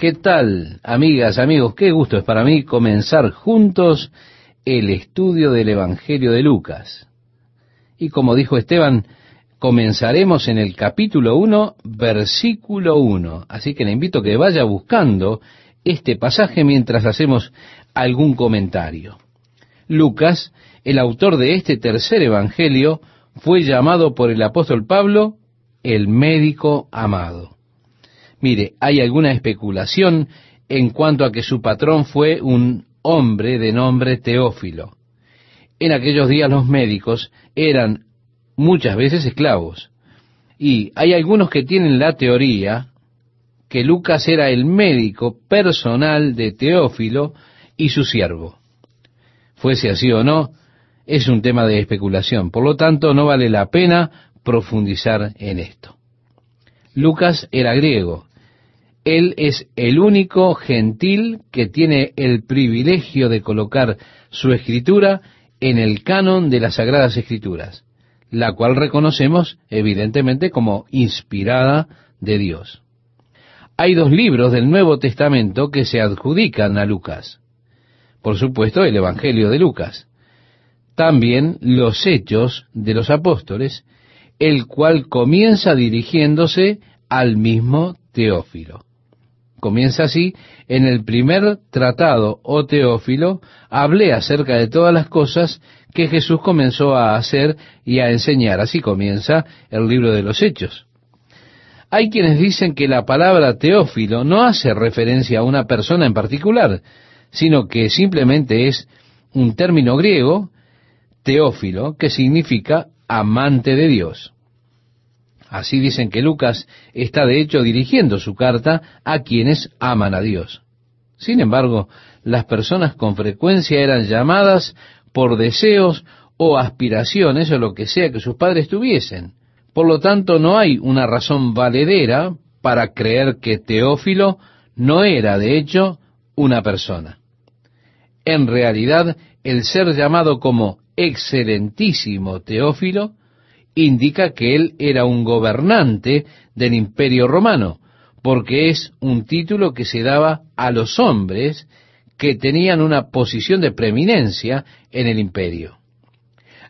¿Qué tal, amigas, amigos? Qué gusto es para mí comenzar juntos el estudio del Evangelio de Lucas. Y como dijo Esteban, comenzaremos en el capítulo 1, versículo 1. Así que le invito a que vaya buscando este pasaje mientras hacemos algún comentario. Lucas, el autor de este tercer Evangelio, fue llamado por el apóstol Pablo el médico amado. Mire, hay alguna especulación en cuanto a que su patrón fue un hombre de nombre Teófilo. En aquellos días los médicos eran muchas veces esclavos. Y hay algunos que tienen la teoría que Lucas era el médico personal de Teófilo y su siervo. Fuese así o no, es un tema de especulación. Por lo tanto, no vale la pena profundizar en esto. Lucas era griego él es el único gentil que tiene el privilegio de colocar su escritura en el canon de las Sagradas Escrituras, la cual reconocemos evidentemente como inspirada de Dios. Hay dos libros del Nuevo Testamento que se adjudican a Lucas. Por supuesto, el Evangelio de Lucas. También los Hechos de los Apóstoles, el cual comienza dirigiéndose al mismo Teófilo. Comienza así, en el primer tratado, o oh Teófilo, hablé acerca de todas las cosas que Jesús comenzó a hacer y a enseñar. Así comienza el libro de los Hechos. Hay quienes dicen que la palabra Teófilo no hace referencia a una persona en particular, sino que simplemente es un término griego, Teófilo, que significa amante de Dios. Así dicen que Lucas está de hecho dirigiendo su carta a quienes aman a Dios. Sin embargo, las personas con frecuencia eran llamadas por deseos o aspiraciones o lo que sea que sus padres tuviesen. Por lo tanto, no hay una razón valedera para creer que Teófilo no era, de hecho, una persona. En realidad, el ser llamado como excelentísimo Teófilo indica que él era un gobernante del imperio romano, porque es un título que se daba a los hombres que tenían una posición de preeminencia en el imperio.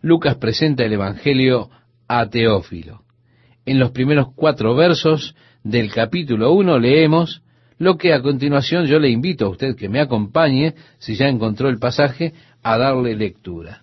Lucas presenta el Evangelio a Teófilo. En los primeros cuatro versos del capítulo 1 leemos lo que a continuación yo le invito a usted que me acompañe, si ya encontró el pasaje, a darle lectura.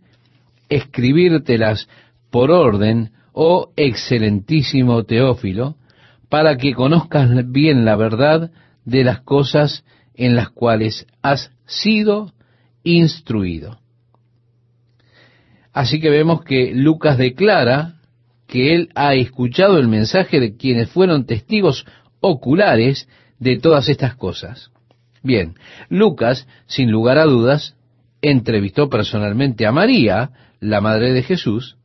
escribírtelas por orden, oh excelentísimo Teófilo, para que conozcas bien la verdad de las cosas en las cuales has sido instruido. Así que vemos que Lucas declara que él ha escuchado el mensaje de quienes fueron testigos oculares de todas estas cosas. Bien, Lucas, sin lugar a dudas, entrevistó personalmente a María, la madre de Jesús,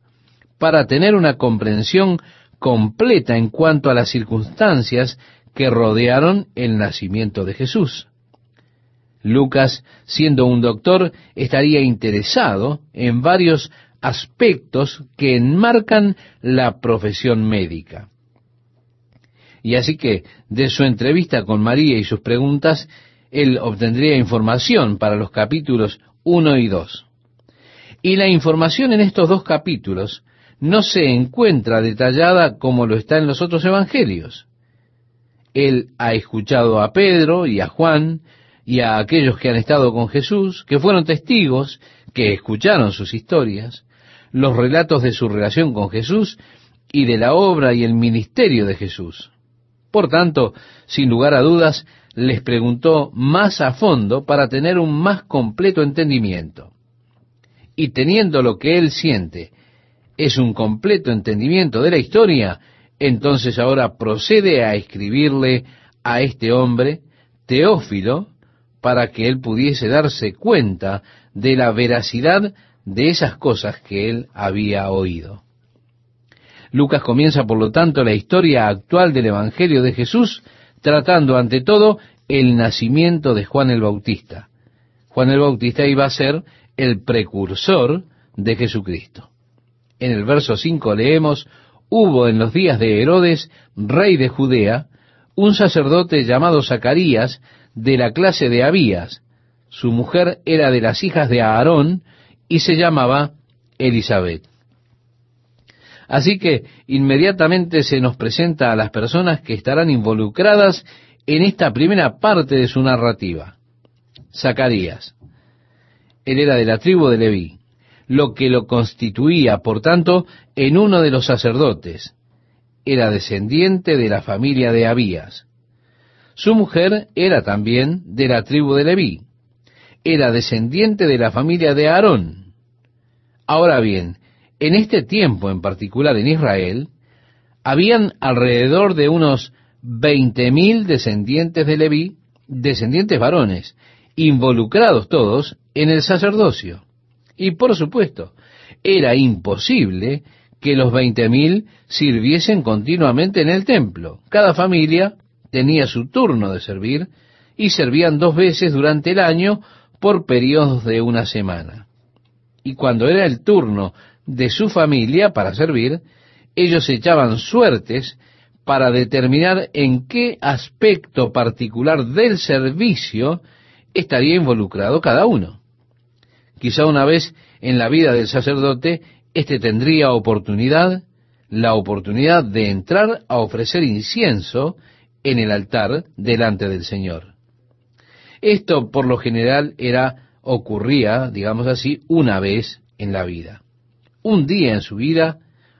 para tener una comprensión completa en cuanto a las circunstancias que rodearon el nacimiento de Jesús. Lucas, siendo un doctor, estaría interesado en varios aspectos que enmarcan la profesión médica. Y así que de su entrevista con María y sus preguntas, él obtendría información para los capítulos 1 y 2. Y la información en estos dos capítulos no se encuentra detallada como lo está en los otros evangelios. Él ha escuchado a Pedro y a Juan y a aquellos que han estado con Jesús, que fueron testigos, que escucharon sus historias, los relatos de su relación con Jesús y de la obra y el ministerio de Jesús. Por tanto, sin lugar a dudas, les preguntó más a fondo para tener un más completo entendimiento y teniendo lo que él siente es un completo entendimiento de la historia, entonces ahora procede a escribirle a este hombre Teófilo para que él pudiese darse cuenta de la veracidad de esas cosas que él había oído. Lucas comienza, por lo tanto, la historia actual del Evangelio de Jesús, tratando ante todo el nacimiento de Juan el Bautista. Juan el Bautista iba a ser el precursor de Jesucristo. En el verso 5 leemos, hubo en los días de Herodes, rey de Judea, un sacerdote llamado Zacarías, de la clase de Abías. Su mujer era de las hijas de Aarón y se llamaba Elizabeth. Así que inmediatamente se nos presenta a las personas que estarán involucradas en esta primera parte de su narrativa. Zacarías. Él era de la tribu de Leví, lo que lo constituía, por tanto, en uno de los sacerdotes. Era descendiente de la familia de Abías. Su mujer era también de la tribu de Leví. Era descendiente de la familia de Aarón. Ahora bien, en este tiempo en particular en Israel, habían alrededor de unos veinte mil descendientes de Leví, descendientes varones, involucrados todos en el sacerdocio. Y por supuesto, era imposible que los veinte mil sirviesen continuamente en el templo. Cada familia tenía su turno de servir y servían dos veces durante el año por periodos de una semana. Y cuando era el turno de su familia para servir, ellos echaban suertes para determinar en qué aspecto particular del servicio estaría involucrado cada uno. Quizá una vez en la vida del sacerdote, éste tendría oportunidad, la oportunidad de entrar a ofrecer incienso en el altar delante del Señor. Esto por lo general era, ocurría, digamos así, una vez en la vida. Un día en su vida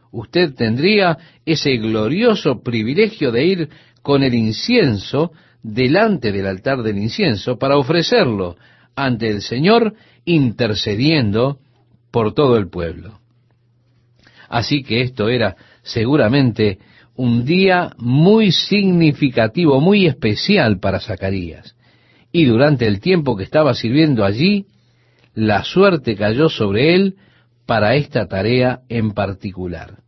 usted tendría ese glorioso privilegio de ir con el incienso delante del altar del incienso para ofrecerlo ante el Señor intercediendo por todo el pueblo. Así que esto era seguramente un día muy significativo, muy especial para Zacarías. Y durante el tiempo que estaba sirviendo allí, la suerte cayó sobre él para esta tarea en particular.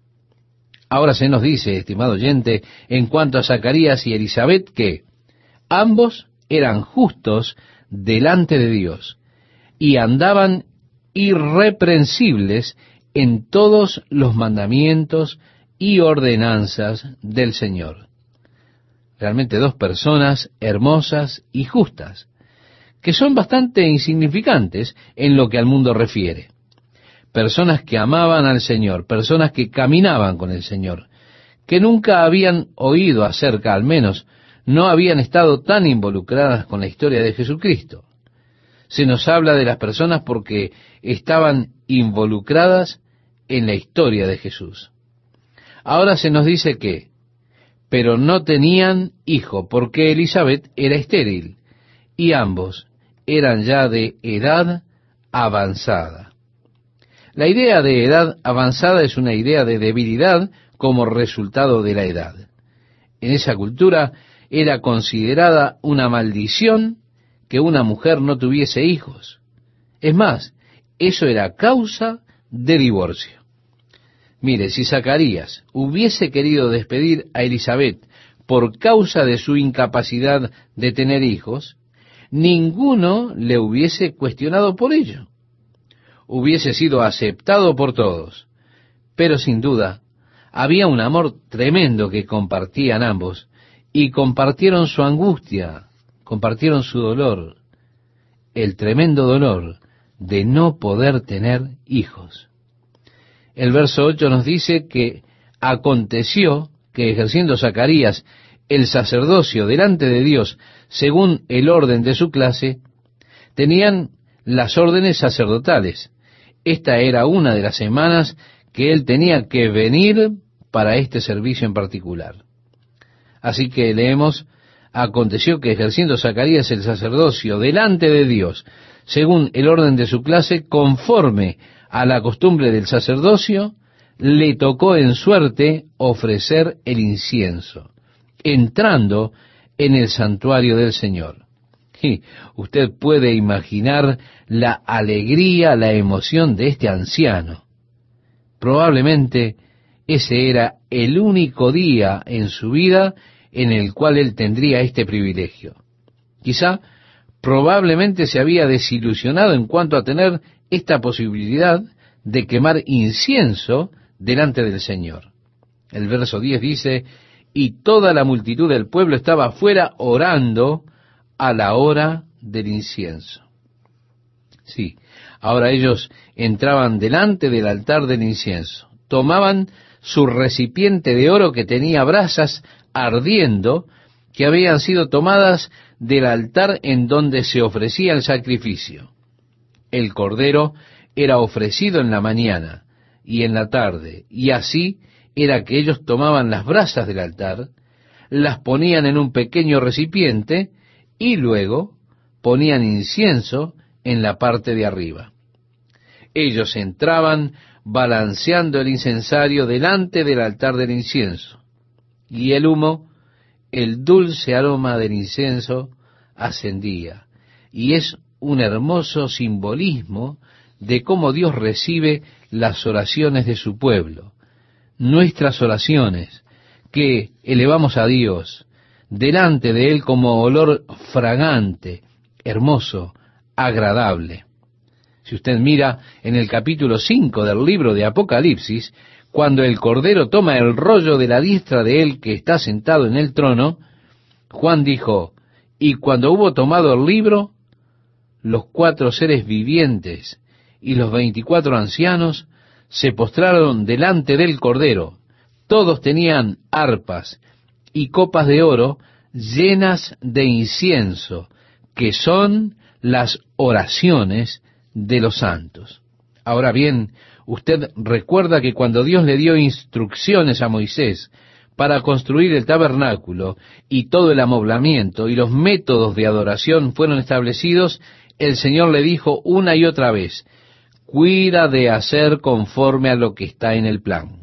Ahora se nos dice, estimado oyente, en cuanto a Zacarías y Elizabeth, que ambos eran justos delante de Dios y andaban irreprensibles en todos los mandamientos y ordenanzas del Señor. Realmente dos personas hermosas y justas, que son bastante insignificantes en lo que al mundo refiere personas que amaban al Señor, personas que caminaban con el Señor, que nunca habían oído acerca, al menos no habían estado tan involucradas con la historia de Jesucristo. Se nos habla de las personas porque estaban involucradas en la historia de Jesús. Ahora se nos dice que, pero no tenían hijo porque Elizabeth era estéril y ambos eran ya de edad avanzada. La idea de edad avanzada es una idea de debilidad como resultado de la edad. En esa cultura era considerada una maldición que una mujer no tuviese hijos. Es más, eso era causa de divorcio. Mire, si Zacarías hubiese querido despedir a Elizabeth por causa de su incapacidad de tener hijos, ninguno le hubiese cuestionado por ello hubiese sido aceptado por todos. Pero sin duda, había un amor tremendo que compartían ambos, y compartieron su angustia, compartieron su dolor, el tremendo dolor de no poder tener hijos. El verso 8 nos dice que aconteció que ejerciendo Zacarías el sacerdocio delante de Dios según el orden de su clase, tenían las órdenes sacerdotales, esta era una de las semanas que él tenía que venir para este servicio en particular. Así que leemos, aconteció que ejerciendo Zacarías el sacerdocio delante de Dios, según el orden de su clase, conforme a la costumbre del sacerdocio, le tocó en suerte ofrecer el incienso, entrando en el santuario del Señor. Y usted puede imaginar la alegría, la emoción de este anciano. Probablemente ese era el único día en su vida en el cual él tendría este privilegio. Quizá probablemente se había desilusionado en cuanto a tener esta posibilidad de quemar incienso delante del Señor. El verso 10 dice, y toda la multitud del pueblo estaba afuera orando a la hora del incienso. Sí, ahora ellos entraban delante del altar del incienso, tomaban su recipiente de oro que tenía brasas ardiendo, que habían sido tomadas del altar en donde se ofrecía el sacrificio. El cordero era ofrecido en la mañana y en la tarde, y así era que ellos tomaban las brasas del altar, las ponían en un pequeño recipiente y luego ponían incienso en la parte de arriba. Ellos entraban balanceando el incensario delante del altar del incienso, y el humo, el dulce aroma del incienso, ascendía, y es un hermoso simbolismo de cómo Dios recibe las oraciones de su pueblo, nuestras oraciones que elevamos a Dios delante de Él como olor fragante, hermoso, agradable. Si usted mira en el capítulo 5 del libro de Apocalipsis, cuando el Cordero toma el rollo de la diestra de Él que está sentado en el trono, Juan dijo, y cuando hubo tomado el libro, los cuatro seres vivientes y los veinticuatro ancianos se postraron delante del Cordero. Todos tenían arpas y copas de oro llenas de incienso, que son las oraciones de los santos. Ahora bien, usted recuerda que cuando Dios le dio instrucciones a Moisés para construir el tabernáculo y todo el amoblamiento y los métodos de adoración fueron establecidos, el Señor le dijo una y otra vez, cuida de hacer conforme a lo que está en el plan.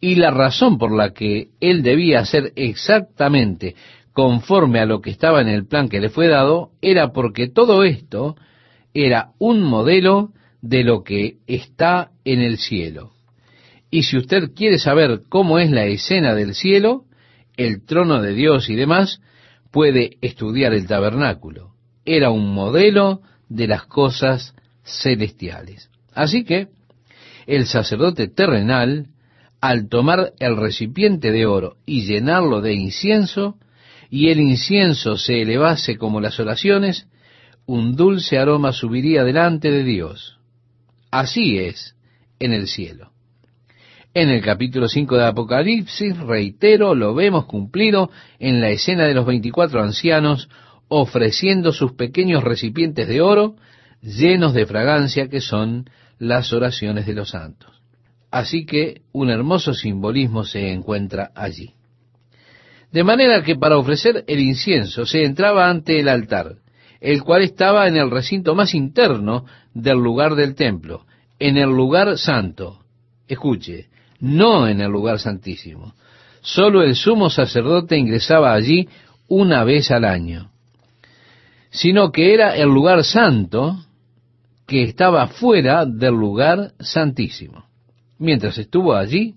Y la razón por la que él debía hacer exactamente conforme a lo que estaba en el plan que le fue dado era porque todo esto era un modelo de lo que está en el cielo. Y si usted quiere saber cómo es la escena del cielo, el trono de Dios y demás, puede estudiar el tabernáculo. Era un modelo de las cosas celestiales. Así que el sacerdote terrenal, al tomar el recipiente de oro y llenarlo de incienso, y el incienso se elevase como las oraciones, un dulce aroma subiría delante de Dios. Así es en el cielo. En el capítulo 5 de Apocalipsis, reitero, lo vemos cumplido en la escena de los veinticuatro ancianos ofreciendo sus pequeños recipientes de oro llenos de fragancia que son las oraciones de los santos. Así que un hermoso simbolismo se encuentra allí. De manera que para ofrecer el incienso se entraba ante el altar, el cual estaba en el recinto más interno del lugar del templo, en el lugar santo. Escuche, no en el lugar santísimo. Solo el sumo sacerdote ingresaba allí una vez al año, sino que era el lugar santo que estaba fuera del lugar santísimo. Mientras estuvo allí,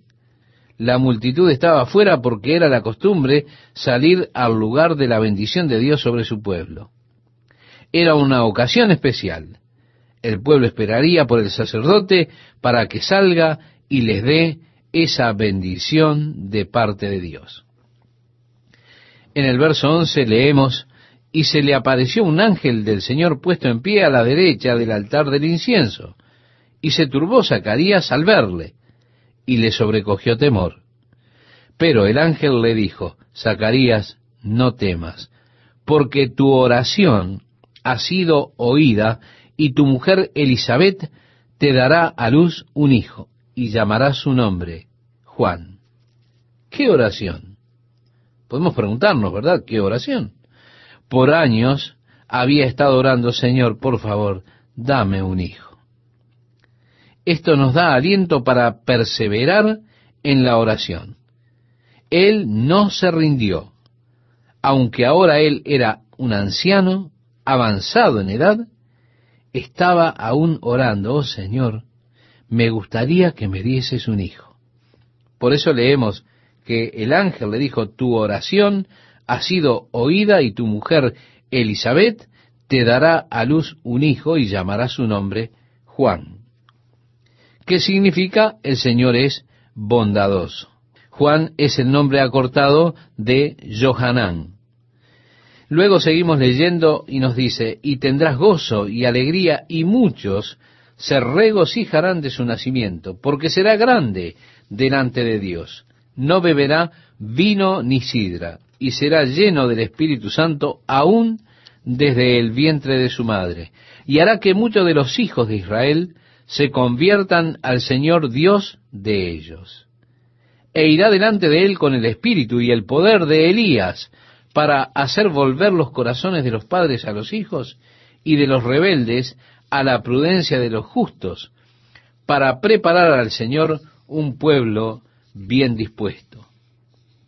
la multitud estaba fuera porque era la costumbre salir al lugar de la bendición de Dios sobre su pueblo. Era una ocasión especial. El pueblo esperaría por el sacerdote para que salga y les dé esa bendición de parte de Dios. En el verso 11 leemos, y se le apareció un ángel del Señor puesto en pie a la derecha del altar del incienso, y se turbó Zacarías al verle, y le sobrecogió temor. Pero el ángel le dijo, Zacarías, no temas, porque tu oración ha sido oída, y tu mujer Elizabeth te dará a luz un hijo, y llamará su nombre Juan. ¿Qué oración? Podemos preguntarnos, ¿verdad? ¿Qué oración? por años había estado orando, Señor, por favor, dame un hijo. Esto nos da aliento para perseverar en la oración. Él no se rindió, aunque ahora él era un anciano avanzado en edad, estaba aún orando, oh Señor, me gustaría que me dieses un hijo. Por eso leemos que el ángel le dijo, tu oración ha sido oída y tu mujer Elizabeth te dará a luz un hijo y llamará su nombre Juan. ¿Qué significa el Señor es bondadoso? Juan es el nombre acortado de Johanán. Luego seguimos leyendo y nos dice, y tendrás gozo y alegría y muchos se regocijarán de su nacimiento, porque será grande delante de Dios. No beberá vino ni sidra, y será lleno del Espíritu Santo aún desde el vientre de su madre, y hará que muchos de los hijos de Israel se conviertan al Señor Dios de ellos. E irá delante de él con el espíritu y el poder de Elías, para hacer volver los corazones de los padres a los hijos y de los rebeldes a la prudencia de los justos, para preparar al Señor un pueblo bien dispuesto.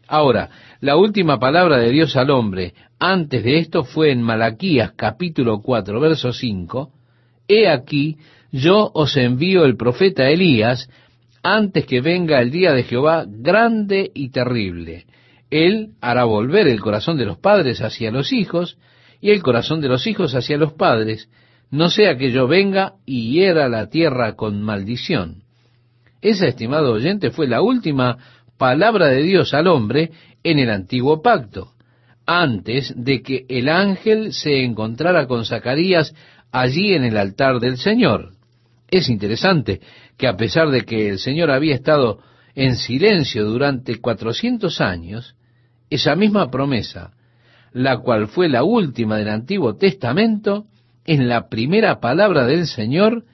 Ahora, la última palabra de Dios al hombre antes de esto fue en Malaquías capítulo 4, verso 5, He aquí, yo os envío el profeta Elías antes que venga el día de Jehová grande y terrible. Él hará volver el corazón de los padres hacia los hijos y el corazón de los hijos hacia los padres, no sea que yo venga y hiera la tierra con maldición. Esa, estimado oyente, fue la última palabra de Dios al hombre en el antiguo pacto, antes de que el ángel se encontrara con Zacarías allí en el altar del Señor. Es interesante que a pesar de que el Señor había estado en silencio durante cuatrocientos años, esa misma promesa, la cual fue la última del Antiguo Testamento, en la primera palabra del Señor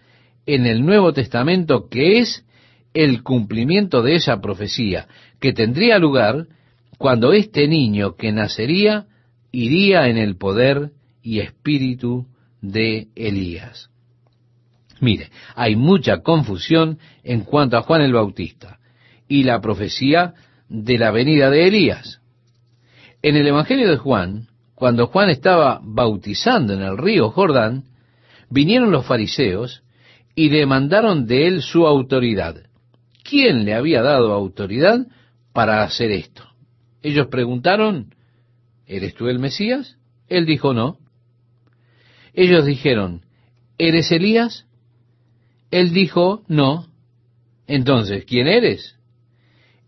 en el Nuevo Testamento, que es el cumplimiento de esa profecía, que tendría lugar cuando este niño que nacería iría en el poder y espíritu de Elías. Mire, hay mucha confusión en cuanto a Juan el Bautista y la profecía de la venida de Elías. En el Evangelio de Juan, cuando Juan estaba bautizando en el río Jordán, vinieron los fariseos y demandaron de él su autoridad. ¿Quién le había dado autoridad para hacer esto? Ellos preguntaron, ¿eres tú el Mesías? Él dijo, no. Ellos dijeron, ¿eres Elías? Él dijo, no. Entonces, ¿quién eres?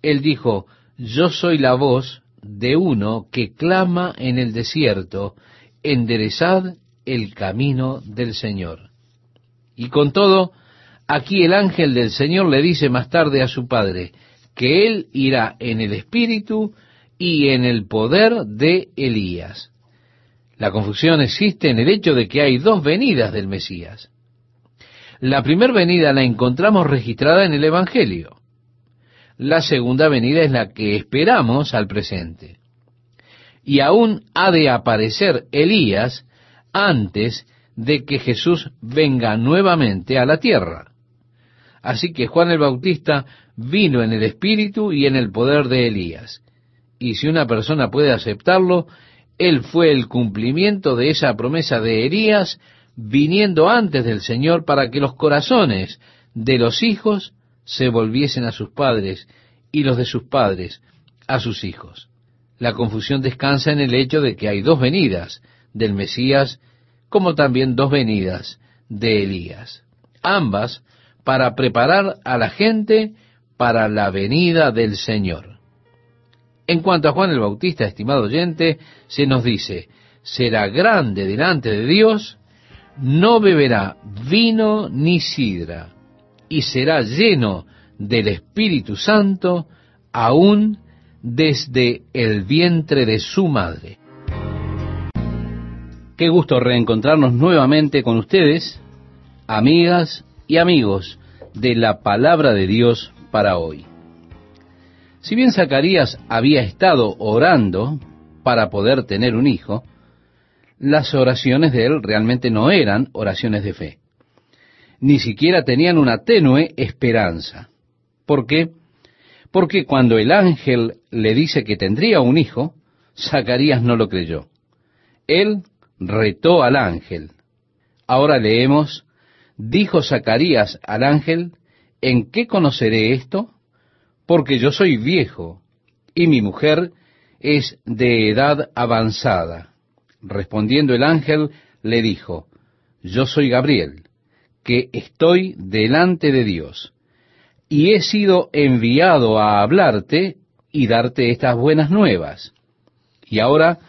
Él dijo, yo soy la voz de uno que clama en el desierto, enderezad el camino del Señor. Y con todo, aquí el ángel del Señor le dice más tarde a su padre que él irá en el espíritu y en el poder de Elías. La confusión existe en el hecho de que hay dos venidas del Mesías. La primera venida la encontramos registrada en el Evangelio la segunda venida es la que esperamos al presente. Y aún ha de aparecer Elías antes de que Jesús venga nuevamente a la tierra. Así que Juan el Bautista vino en el espíritu y en el poder de Elías. Y si una persona puede aceptarlo, él fue el cumplimiento de esa promesa de Elías viniendo antes del Señor para que los corazones de los hijos se volviesen a sus padres y los de sus padres a sus hijos. La confusión descansa en el hecho de que hay dos venidas del Mesías como también dos venidas de Elías, ambas para preparar a la gente para la venida del Señor. En cuanto a Juan el Bautista, estimado oyente, se nos dice, será grande delante de Dios, no beberá vino ni sidra, y será lleno del Espíritu Santo aún desde el vientre de su madre. Qué gusto reencontrarnos nuevamente con ustedes, amigas y amigos de la palabra de Dios para hoy. Si bien Zacarías había estado orando para poder tener un hijo, las oraciones de él realmente no eran oraciones de fe ni siquiera tenían una tenue esperanza. ¿Por qué? Porque cuando el ángel le dice que tendría un hijo, Zacarías no lo creyó. Él retó al ángel. Ahora leemos, dijo Zacarías al ángel, ¿en qué conoceré esto? Porque yo soy viejo y mi mujer es de edad avanzada. Respondiendo el ángel, le dijo, yo soy Gabriel, que estoy delante de Dios, y he sido enviado a hablarte y darte estas buenas nuevas. Y ahora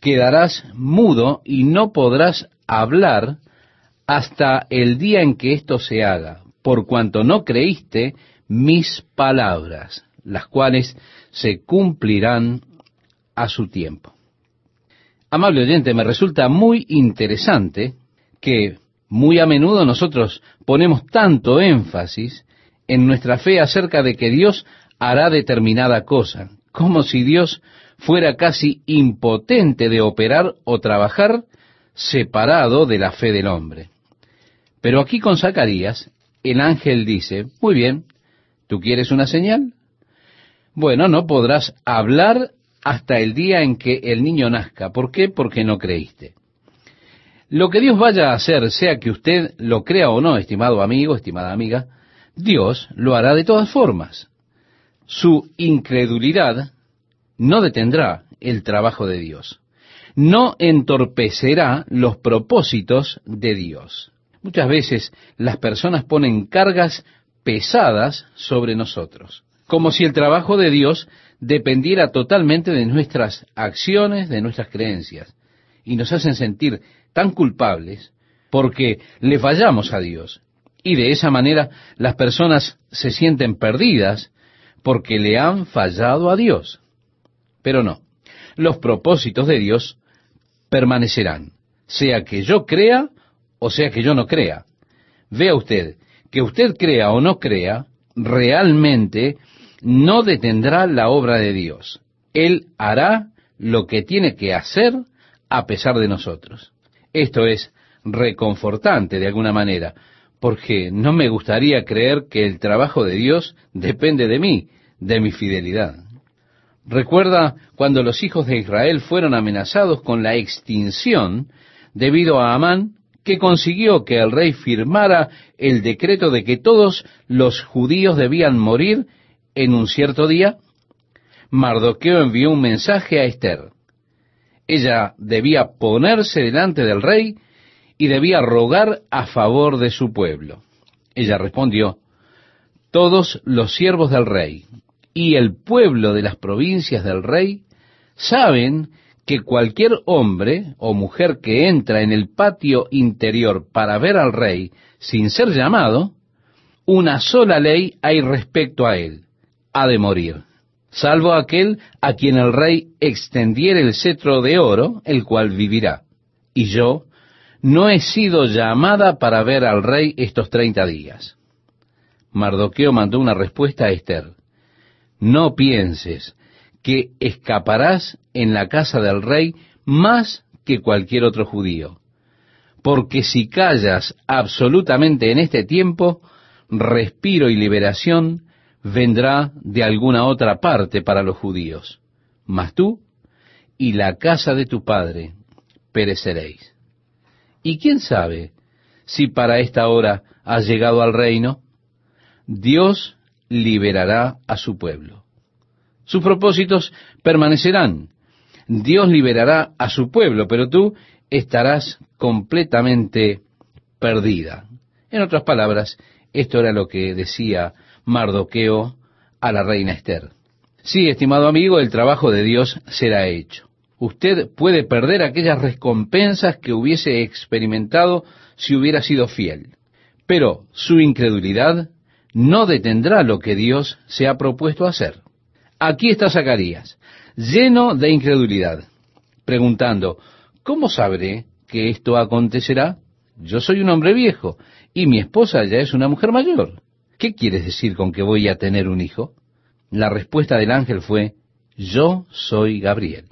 quedarás mudo y no podrás hablar hasta el día en que esto se haga, por cuanto no creíste mis palabras, las cuales se cumplirán a su tiempo. Amable oyente, me resulta muy interesante que muy a menudo nosotros ponemos tanto énfasis en nuestra fe acerca de que Dios hará determinada cosa, como si Dios fuera casi impotente de operar o trabajar separado de la fe del hombre. Pero aquí con Zacarías, el ángel dice, muy bien, ¿tú quieres una señal? Bueno, no podrás hablar hasta el día en que el niño nazca. ¿Por qué? Porque no creíste. Lo que Dios vaya a hacer, sea que usted lo crea o no, estimado amigo, estimada amiga, Dios lo hará de todas formas. Su incredulidad no detendrá el trabajo de Dios. No entorpecerá los propósitos de Dios. Muchas veces las personas ponen cargas pesadas sobre nosotros, como si el trabajo de Dios dependiera totalmente de nuestras acciones, de nuestras creencias, y nos hacen sentir tan culpables porque le fallamos a Dios. Y de esa manera las personas se sienten perdidas porque le han fallado a Dios. Pero no, los propósitos de Dios permanecerán, sea que yo crea o sea que yo no crea. Vea usted, que usted crea o no crea, realmente no detendrá la obra de Dios. Él hará lo que tiene que hacer a pesar de nosotros. Esto es reconfortante de alguna manera, porque no me gustaría creer que el trabajo de Dios depende de mí, de mi fidelidad. Recuerda cuando los hijos de Israel fueron amenazados con la extinción debido a Amán, que consiguió que el rey firmara el decreto de que todos los judíos debían morir en un cierto día. Mardoqueo envió un mensaje a Esther. Ella debía ponerse delante del rey y debía rogar a favor de su pueblo. Ella respondió, todos los siervos del rey y el pueblo de las provincias del rey saben que cualquier hombre o mujer que entra en el patio interior para ver al rey sin ser llamado, una sola ley hay respecto a él, ha de morir, salvo aquel a quien el rey extendiera el cetro de oro, el cual vivirá. Y yo no he sido llamada para ver al rey estos treinta días. Mardoqueo mandó una respuesta a Esther. No pienses que escaparás en la casa del rey más que cualquier otro judío, porque si callas absolutamente en este tiempo, respiro y liberación vendrá de alguna otra parte para los judíos, mas tú y la casa de tu padre pereceréis. ¿Y quién sabe si para esta hora has llegado al reino? Dios liberará a su pueblo. Sus propósitos permanecerán. Dios liberará a su pueblo, pero tú estarás completamente perdida. En otras palabras, esto era lo que decía Mardoqueo a la reina Esther. Sí, estimado amigo, el trabajo de Dios será hecho. Usted puede perder aquellas recompensas que hubiese experimentado si hubiera sido fiel, pero su incredulidad no detendrá lo que Dios se ha propuesto hacer. Aquí está Zacarías, lleno de incredulidad, preguntando, ¿cómo sabré que esto acontecerá? Yo soy un hombre viejo y mi esposa ya es una mujer mayor. ¿Qué quieres decir con que voy a tener un hijo? La respuesta del ángel fue, yo soy Gabriel.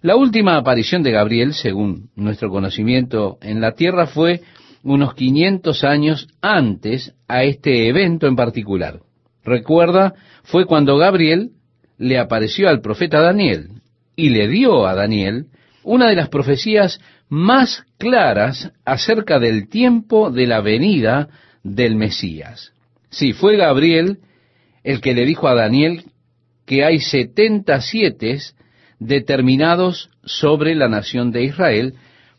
La última aparición de Gabriel, según nuestro conocimiento en la tierra, fue unos 500 años antes a este evento en particular. Recuerda, fue cuando Gabriel le apareció al profeta Daniel y le dio a Daniel una de las profecías más claras acerca del tiempo de la venida del Mesías. Sí, fue Gabriel el que le dijo a Daniel que hay setenta siete determinados sobre la nación de Israel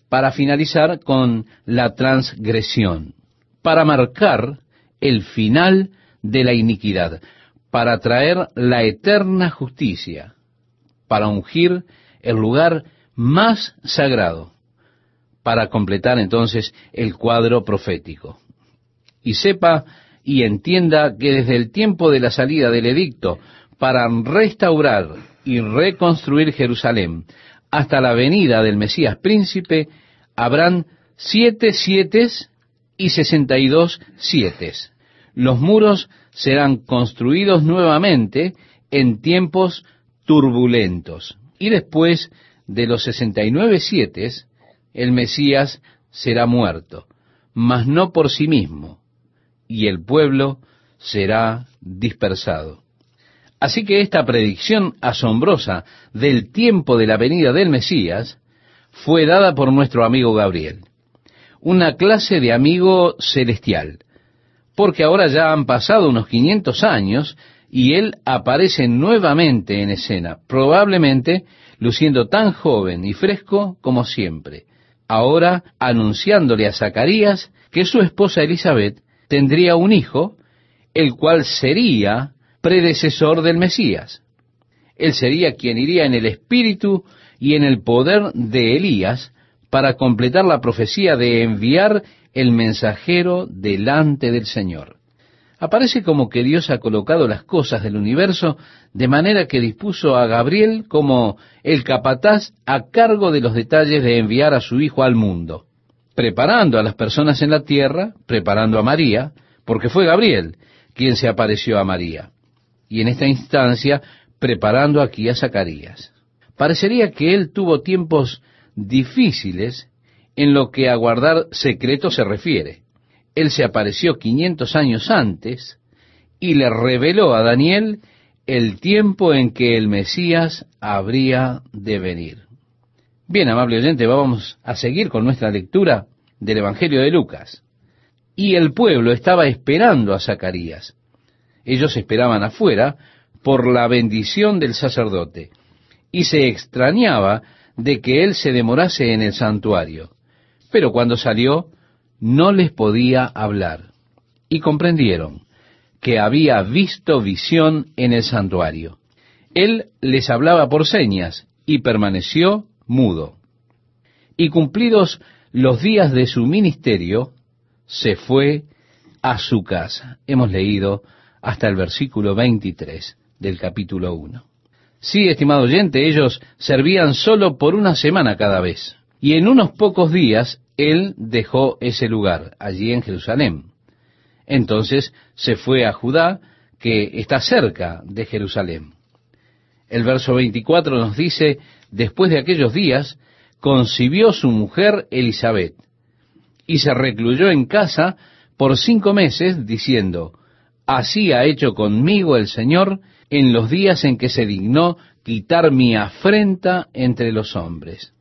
para finalizar con la transgresión, para marcar el final de la iniquidad, para traer la eterna justicia, para ungir el lugar más sagrado, para completar entonces el cuadro profético. Y sepa y entienda que desde el tiempo de la salida del edicto para restaurar y reconstruir Jerusalén hasta la venida del Mesías príncipe, habrán siete siete y sesenta y dos siete. Los muros serán construidos nuevamente en tiempos turbulentos. Y después de los sesenta y nueve siete, el Mesías será muerto, mas no por sí mismo, y el pueblo será dispersado. Así que esta predicción asombrosa del tiempo de la venida del Mesías fue dada por nuestro amigo Gabriel, una clase de amigo celestial, porque ahora ya han pasado unos 500 años y él aparece nuevamente en escena, probablemente luciendo tan joven y fresco como siempre, ahora anunciándole a Zacarías que su esposa Elizabeth tendría un hijo, el cual sería predecesor del Mesías. Él sería quien iría en el espíritu y en el poder de Elías para completar la profecía de enviar el mensajero delante del Señor. Aparece como que Dios ha colocado las cosas del universo de manera que dispuso a Gabriel como el capataz a cargo de los detalles de enviar a su hijo al mundo, preparando a las personas en la tierra, preparando a María, porque fue Gabriel quien se apareció a María, y en esta instancia preparando aquí a Zacarías. Parecería que él tuvo tiempos difíciles en lo que a guardar secreto se refiere. Él se apareció 500 años antes y le reveló a Daniel el tiempo en que el Mesías habría de venir. Bien, amable oyente, vamos a seguir con nuestra lectura del Evangelio de Lucas. Y el pueblo estaba esperando a Zacarías. Ellos esperaban afuera por la bendición del sacerdote y se extrañaba de que él se demorase en el santuario. Pero cuando salió, no les podía hablar. Y comprendieron que había visto visión en el santuario. Él les hablaba por señas y permaneció mudo. Y cumplidos los días de su ministerio, se fue a su casa. Hemos leído hasta el versículo 23 del capítulo 1. Sí, estimado oyente, ellos servían solo por una semana cada vez. Y en unos pocos días él dejó ese lugar, allí en Jerusalén. Entonces se fue a Judá, que está cerca de Jerusalén. El verso 24 nos dice, después de aquellos días, concibió su mujer Elizabeth, y se recluyó en casa por cinco meses, diciendo, Así ha hecho conmigo el Señor en los días en que se dignó quitar mi afrenta entre los hombres.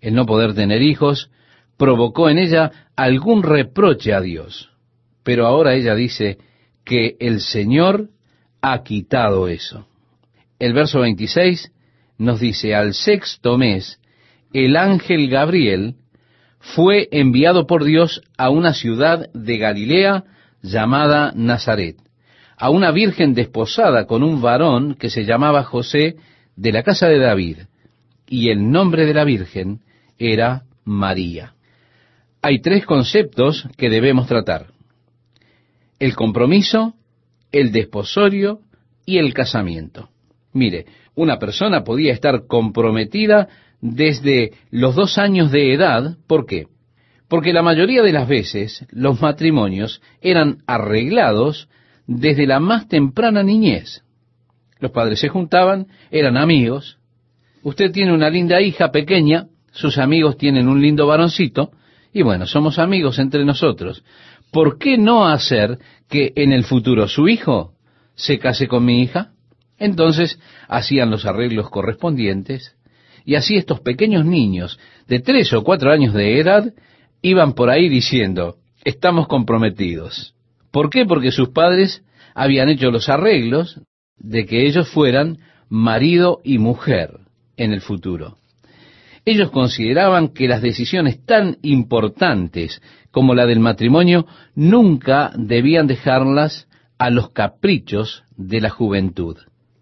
El no poder tener hijos provocó en ella algún reproche a Dios, pero ahora ella dice que el Señor ha quitado eso. El verso 26 nos dice, al sexto mes, el ángel Gabriel fue enviado por Dios a una ciudad de Galilea llamada Nazaret a una virgen desposada con un varón que se llamaba José de la casa de David, y el nombre de la virgen era María. Hay tres conceptos que debemos tratar. El compromiso, el desposorio y el casamiento. Mire, una persona podía estar comprometida desde los dos años de edad. ¿Por qué? Porque la mayoría de las veces los matrimonios eran arreglados desde la más temprana niñez. Los padres se juntaban, eran amigos. Usted tiene una linda hija pequeña, sus amigos tienen un lindo varoncito, y bueno, somos amigos entre nosotros. ¿Por qué no hacer que en el futuro su hijo se case con mi hija? Entonces hacían los arreglos correspondientes, Y así estos pequeños niños de tres o cuatro años de edad iban por ahí diciendo, estamos comprometidos. ¿Por qué? Porque sus padres habían hecho los arreglos de que ellos fueran marido y mujer en el futuro. Ellos consideraban que las decisiones tan importantes como la del matrimonio nunca debían dejarlas a los caprichos de la juventud.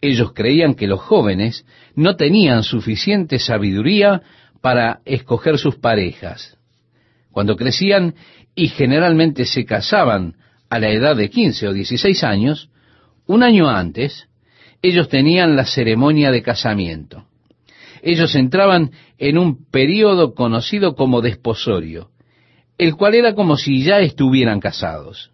Ellos creían que los jóvenes no tenían suficiente sabiduría para escoger sus parejas. Cuando crecían y generalmente se casaban a la edad de 15 o 16 años, un año antes, ellos tenían la ceremonia de casamiento. Ellos entraban en un periodo conocido como desposorio, el cual era como si ya estuvieran casados.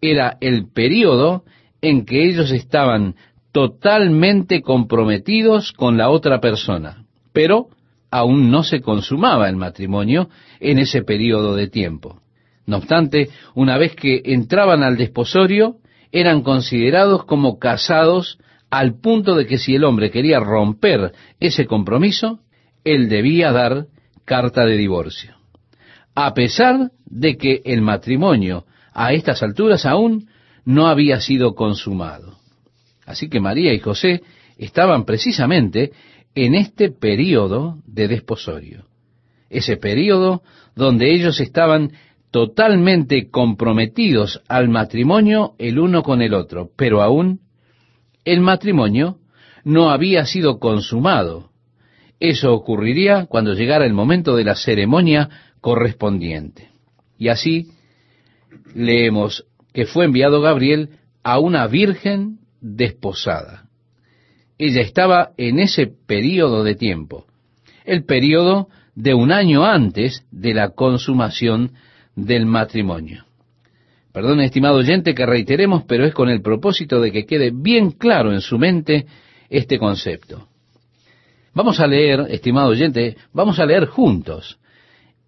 Era el periodo en que ellos estaban totalmente comprometidos con la otra persona, pero aún no se consumaba el matrimonio en ese periodo de tiempo. No obstante, una vez que entraban al desposorio, eran considerados como casados al punto de que si el hombre quería romper ese compromiso, él debía dar carta de divorcio. A pesar de que el matrimonio a estas alturas aún no había sido consumado. Así que María y José estaban precisamente en este periodo de desposorio, ese periodo donde ellos estaban totalmente comprometidos al matrimonio el uno con el otro, pero aún el matrimonio no había sido consumado. Eso ocurriría cuando llegara el momento de la ceremonia correspondiente. Y así leemos que fue enviado Gabriel a una virgen desposada. Ella estaba en ese periodo de tiempo, el periodo de un año antes de la consumación del matrimonio. Perdón, estimado oyente, que reiteremos, pero es con el propósito de que quede bien claro en su mente este concepto. Vamos a leer, estimado oyente, vamos a leer juntos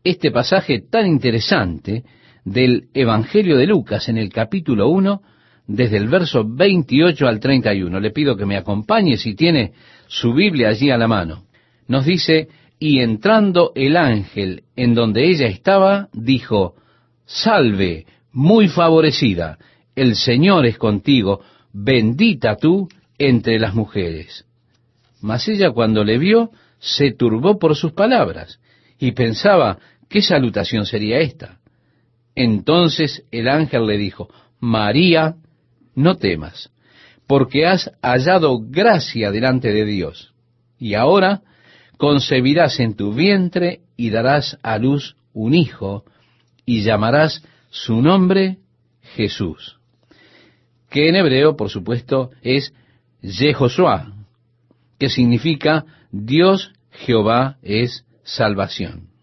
este pasaje tan interesante del Evangelio de Lucas en el capítulo 1, desde el verso 28 al 31. Le pido que me acompañe si tiene su Biblia allí a la mano. Nos dice, y entrando el ángel en donde ella estaba, dijo, Salve, muy favorecida, el Señor es contigo, bendita tú entre las mujeres. Mas ella cuando le vio, se turbó por sus palabras, y pensaba, ¿qué salutación sería esta? Entonces el ángel le dijo, María, no temas, porque has hallado gracia delante de Dios, y ahora concebirás en tu vientre y darás a luz un hijo, y llamarás su nombre Jesús, que en hebreo, por supuesto, es Yehoshua, que significa Dios Jehová es salvación.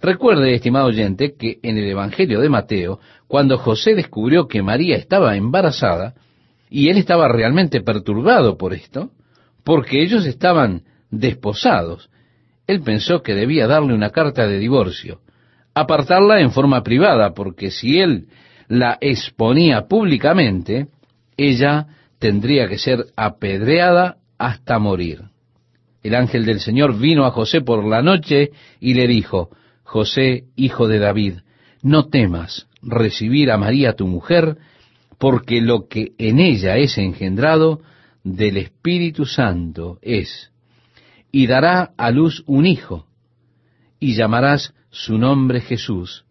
Recuerde, estimado oyente, que en el Evangelio de Mateo, cuando José descubrió que María estaba embarazada, y él estaba realmente perturbado por esto, porque ellos estaban desposados, él pensó que debía darle una carta de divorcio, apartarla en forma privada, porque si él la exponía públicamente, ella tendría que ser apedreada hasta morir. El ángel del Señor vino a José por la noche y le dijo, José, hijo de David, no temas recibir a María tu mujer, porque lo que en ella es engendrado del Espíritu Santo es, y dará a luz un hijo, y llamarás su nombre Jesús,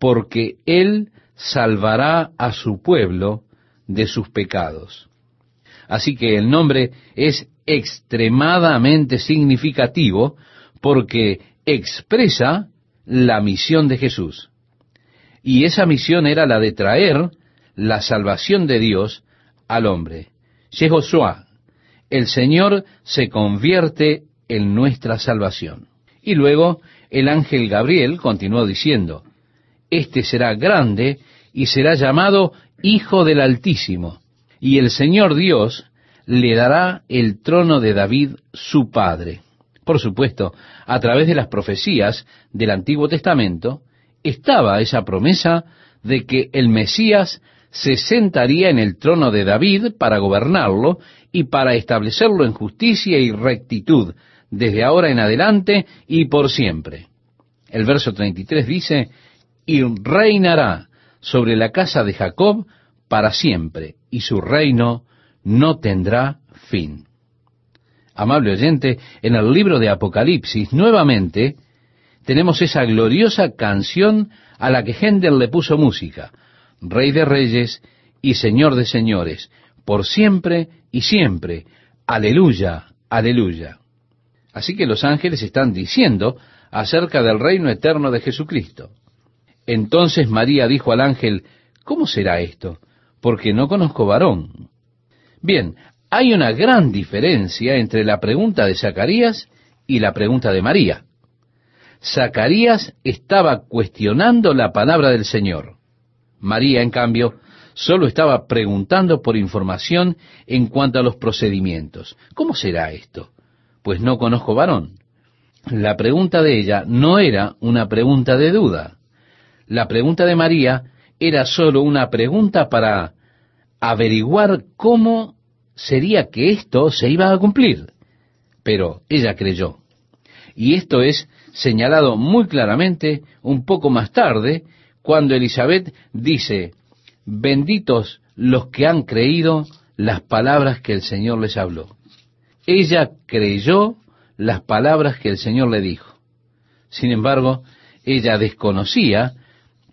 porque él salvará a su pueblo de sus pecados. Así que el nombre es extremadamente significativo porque expresa la misión de Jesús. Y esa misión era la de traer la salvación de Dios al hombre. Yehoshua, el Señor se convierte en nuestra salvación. Y luego el ángel Gabriel continuó diciendo, Este será grande y será llamado Hijo del Altísimo, y el Señor Dios le dará el trono de David su padre. Por supuesto, a través de las profecías del Antiguo Testamento, estaba esa promesa de que el Mesías se sentaría en el trono de David para gobernarlo y para establecerlo en justicia y rectitud desde ahora en adelante y por siempre. El verso 33 dice, y reinará sobre la casa de Jacob para siempre, y su reino no tendrá fin. Amable oyente, en el libro de Apocalipsis, nuevamente, tenemos esa gloriosa canción a la que Händel le puso música, Rey de Reyes y Señor de Señores, por siempre y siempre. Aleluya, aleluya. Así que los ángeles están diciendo acerca del reino eterno de Jesucristo. Entonces María dijo al ángel, ¿cómo será esto? Porque no conozco varón. Bien, hay una gran diferencia entre la pregunta de Zacarías y la pregunta de María. Zacarías estaba cuestionando la palabra del Señor. María, en cambio, solo estaba preguntando por información en cuanto a los procedimientos. ¿Cómo será esto? Pues no conozco varón. La pregunta de ella no era una pregunta de duda. La pregunta de María era solo una pregunta para averiguar cómo sería que esto se iba a cumplir. Pero ella creyó. Y esto es señalado muy claramente un poco más tarde, cuando Elizabeth dice, benditos los que han creído las palabras que el Señor les habló. Ella creyó las palabras que el Señor le dijo. Sin embargo, ella desconocía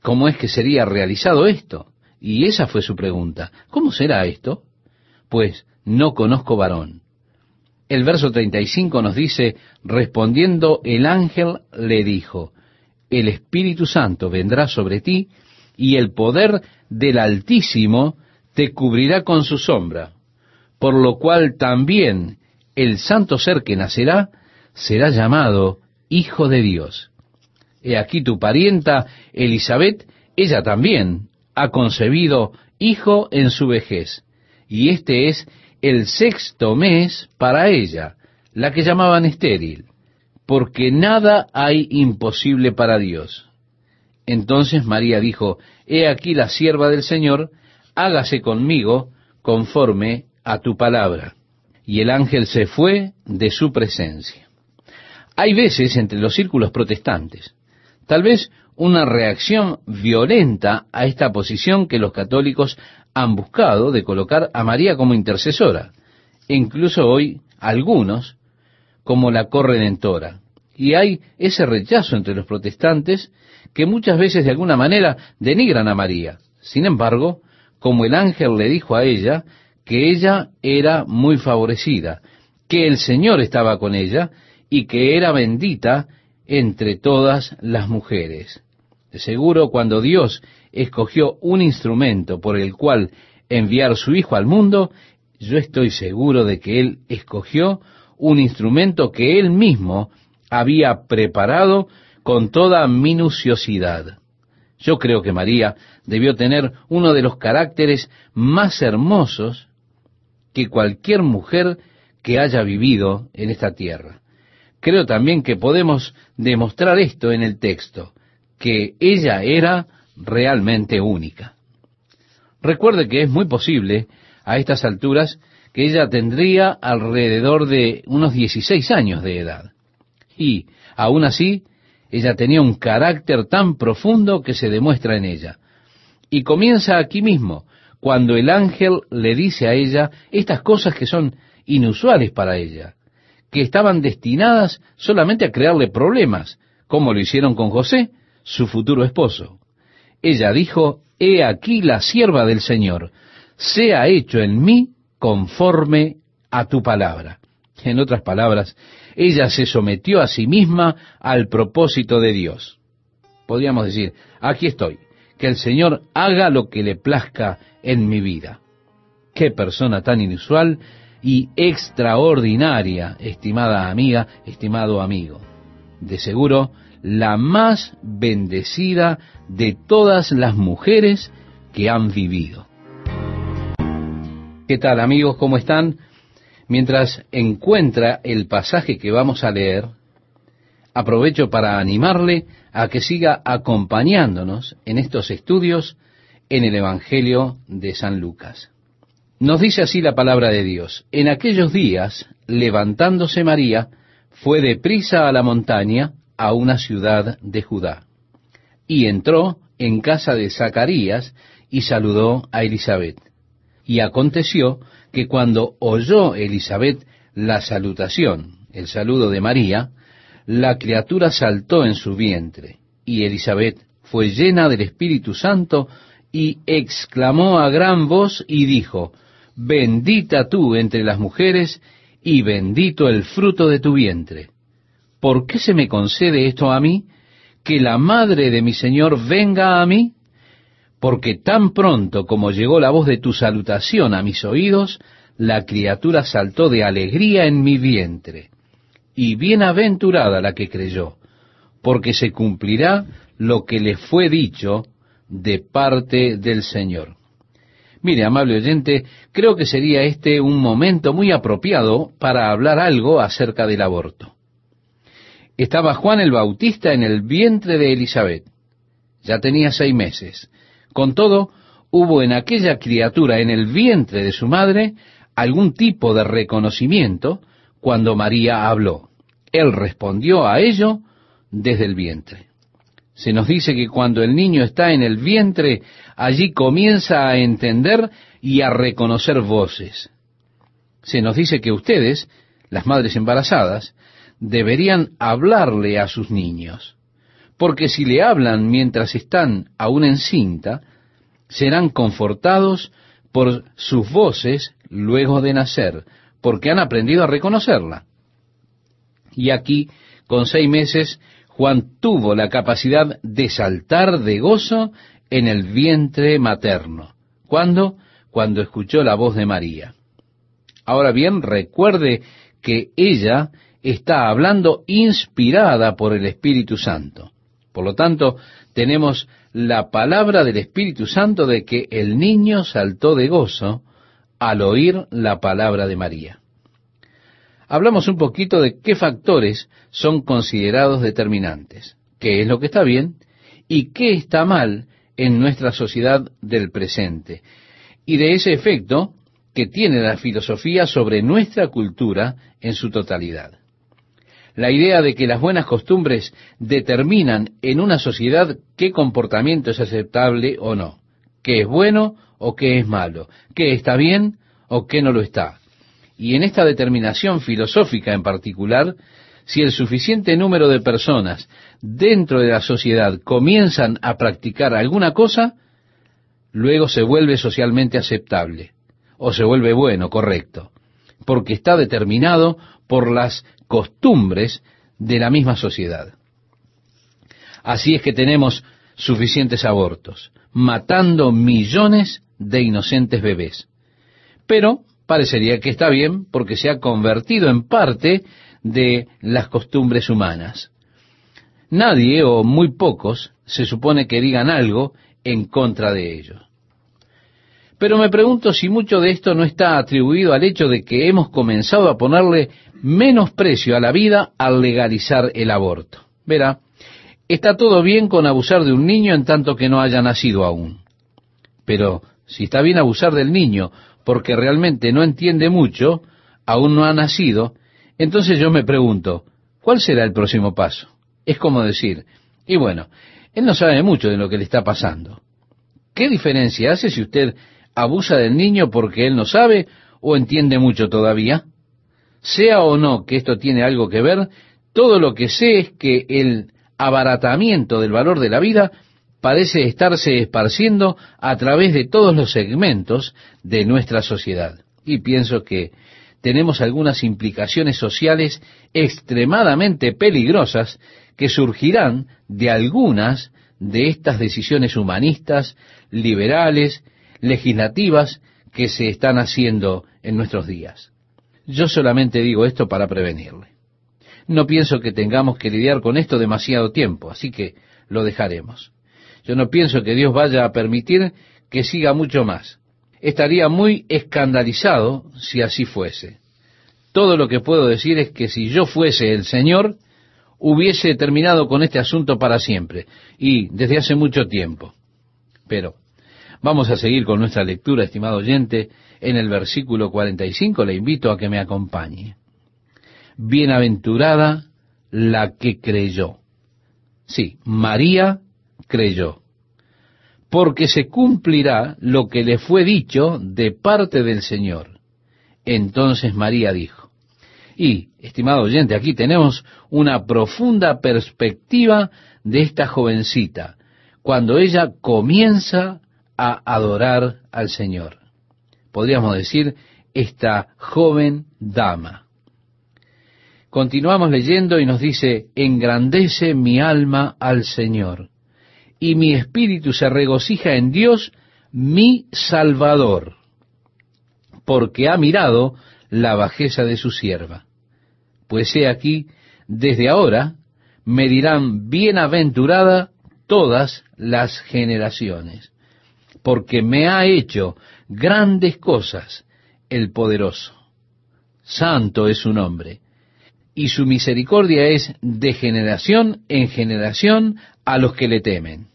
cómo es que sería realizado esto. Y esa fue su pregunta. ¿Cómo será esto? Pues no conozco varón. El verso 35 nos dice, respondiendo el ángel le dijo, el Espíritu Santo vendrá sobre ti y el poder del Altísimo te cubrirá con su sombra, por lo cual también el santo ser que nacerá será llamado Hijo de Dios. He aquí tu parienta Elizabeth, ella también ha concebido hijo en su vejez, y este es el sexto mes para ella, la que llamaban estéril, porque nada hay imposible para Dios. Entonces María dijo, He aquí la sierva del Señor, hágase conmigo conforme a tu palabra. Y el ángel se fue de su presencia. Hay veces entre los círculos protestantes, tal vez una reacción violenta a esta posición que los católicos han buscado de colocar a María como intercesora, e incluso hoy algunos como la corredentora. Y hay ese rechazo entre los protestantes que muchas veces de alguna manera denigran a María. Sin embargo, como el ángel le dijo a ella que ella era muy favorecida, que el Señor estaba con ella y que era bendita entre todas las mujeres. De seguro cuando Dios escogió un instrumento por el cual enviar su Hijo al mundo, yo estoy seguro de que Él escogió un instrumento que Él mismo había preparado con toda minuciosidad. Yo creo que María debió tener uno de los caracteres más hermosos que cualquier mujer que haya vivido en esta tierra. Creo también que podemos demostrar esto en el texto, que ella era realmente única. Recuerde que es muy posible a estas alturas que ella tendría alrededor de unos 16 años de edad. Y, aún así, ella tenía un carácter tan profundo que se demuestra en ella. Y comienza aquí mismo, cuando el ángel le dice a ella estas cosas que son inusuales para ella, que estaban destinadas solamente a crearle problemas, como lo hicieron con José, su futuro esposo. Ella dijo, He aquí la sierva del Señor, sea hecho en mí conforme a tu palabra. En otras palabras, ella se sometió a sí misma al propósito de Dios. Podríamos decir, aquí estoy, que el Señor haga lo que le plazca en mi vida. Qué persona tan inusual y extraordinaria, estimada amiga, estimado amigo. De seguro, la más bendecida de todas las mujeres que han vivido. ¿Qué tal amigos? ¿Cómo están? Mientras encuentra el pasaje que vamos a leer, aprovecho para animarle a que siga acompañándonos en estos estudios en el Evangelio de San Lucas. Nos dice así la palabra de Dios. En aquellos días, levantándose María, fue deprisa a la montaña, a una ciudad de Judá, y entró en casa de Zacarías y saludó a Elizabeth. Y aconteció que cuando oyó Elizabeth la salutación, el saludo de María, la criatura saltó en su vientre, y Elizabeth fue llena del Espíritu Santo y exclamó a gran voz y dijo, Bendita tú entre las mujeres y bendito el fruto de tu vientre. ¿Por qué se me concede esto a mí? Que la madre de mi Señor venga a mí. Porque tan pronto como llegó la voz de tu salutación a mis oídos, la criatura saltó de alegría en mi vientre. Y bienaventurada la que creyó, porque se cumplirá lo que le fue dicho de parte del Señor. Mire, amable oyente, creo que sería este un momento muy apropiado para hablar algo acerca del aborto. Estaba Juan el Bautista en el vientre de Elizabeth. Ya tenía seis meses. Con todo, hubo en aquella criatura, en el vientre de su madre, algún tipo de reconocimiento cuando María habló. Él respondió a ello desde el vientre. Se nos dice que cuando el niño está en el vientre, allí comienza a entender y a reconocer voces. Se nos dice que ustedes, las madres embarazadas, deberían hablarle a sus niños, porque si le hablan mientras están aún en cinta, serán confortados por sus voces luego de nacer, porque han aprendido a reconocerla. Y aquí, con seis meses, Juan tuvo la capacidad de saltar de gozo en el vientre materno. ¿Cuándo? Cuando escuchó la voz de María. Ahora bien, recuerde que ella está hablando inspirada por el Espíritu Santo. Por lo tanto, tenemos la palabra del Espíritu Santo de que el niño saltó de gozo al oír la palabra de María hablamos un poquito de qué factores son considerados determinantes, qué es lo que está bien y qué está mal en nuestra sociedad del presente, y de ese efecto que tiene la filosofía sobre nuestra cultura en su totalidad. La idea de que las buenas costumbres determinan en una sociedad qué comportamiento es aceptable o no, qué es bueno o qué es malo, qué está bien o qué no lo está. Y en esta determinación filosófica en particular, si el suficiente número de personas dentro de la sociedad comienzan a practicar alguna cosa, luego se vuelve socialmente aceptable, o se vuelve bueno, correcto, porque está determinado por las costumbres de la misma sociedad. Así es que tenemos suficientes abortos, matando millones de inocentes bebés. Pero parecería que está bien porque se ha convertido en parte de las costumbres humanas. Nadie o muy pocos se supone que digan algo en contra de ello. Pero me pregunto si mucho de esto no está atribuido al hecho de que hemos comenzado a ponerle menos precio a la vida al legalizar el aborto. Verá, está todo bien con abusar de un niño en tanto que no haya nacido aún. Pero si está bien abusar del niño porque realmente no entiende mucho, aún no ha nacido, entonces yo me pregunto, ¿cuál será el próximo paso? Es como decir, y bueno, él no sabe mucho de lo que le está pasando. ¿Qué diferencia hace si usted abusa del niño porque él no sabe o entiende mucho todavía? Sea o no que esto tiene algo que ver, todo lo que sé es que el abaratamiento del valor de la vida parece estarse esparciendo a través de todos los segmentos de nuestra sociedad. Y pienso que tenemos algunas implicaciones sociales extremadamente peligrosas que surgirán de algunas de estas decisiones humanistas, liberales, legislativas que se están haciendo en nuestros días. Yo solamente digo esto para prevenirle. No pienso que tengamos que lidiar con esto demasiado tiempo, así que lo dejaremos. Yo no pienso que Dios vaya a permitir que siga mucho más. Estaría muy escandalizado si así fuese. Todo lo que puedo decir es que si yo fuese el Señor, hubiese terminado con este asunto para siempre, y desde hace mucho tiempo. Pero vamos a seguir con nuestra lectura, estimado oyente, en el versículo 45 le invito a que me acompañe. bienaventurada la que creyó. Sí, María creyó, porque se cumplirá lo que le fue dicho de parte del Señor. Entonces María dijo, y, estimado oyente, aquí tenemos una profunda perspectiva de esta jovencita, cuando ella comienza a adorar al Señor. Podríamos decir, esta joven dama. Continuamos leyendo y nos dice, engrandece mi alma al Señor, y mi espíritu se regocija en Dios, mi Salvador, porque ha mirado la bajeza de su sierva. Pues he aquí, desde ahora me dirán bienaventurada todas las generaciones, porque me ha hecho grandes cosas el poderoso. Santo es su nombre, y su misericordia es de generación en generación a los que le temen.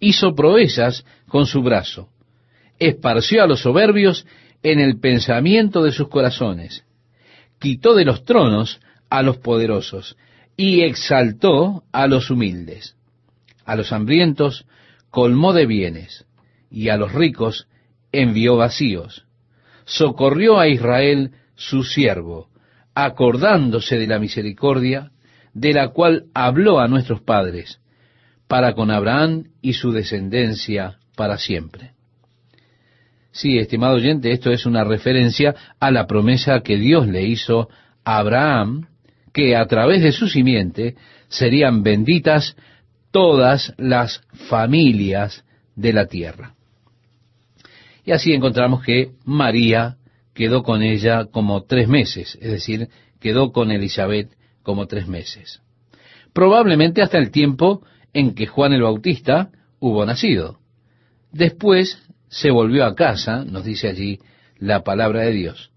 Hizo proezas con su brazo, esparció a los soberbios en el pensamiento de sus corazones, quitó de los tronos a los poderosos y exaltó a los humildes. A los hambrientos colmó de bienes y a los ricos envió vacíos. Socorrió a Israel su siervo, acordándose de la misericordia de la cual habló a nuestros padres, para con Abraham y su descendencia para siempre. Sí, estimado oyente, esto es una referencia a la promesa que Dios le hizo a Abraham, que a través de su simiente serían benditas todas las familias de la tierra. Y así encontramos que María quedó con ella como tres meses, es decir, quedó con Elizabeth como tres meses. Probablemente hasta el tiempo en que Juan el Bautista hubo nacido. Después se volvió a casa, nos dice allí la palabra de Dios.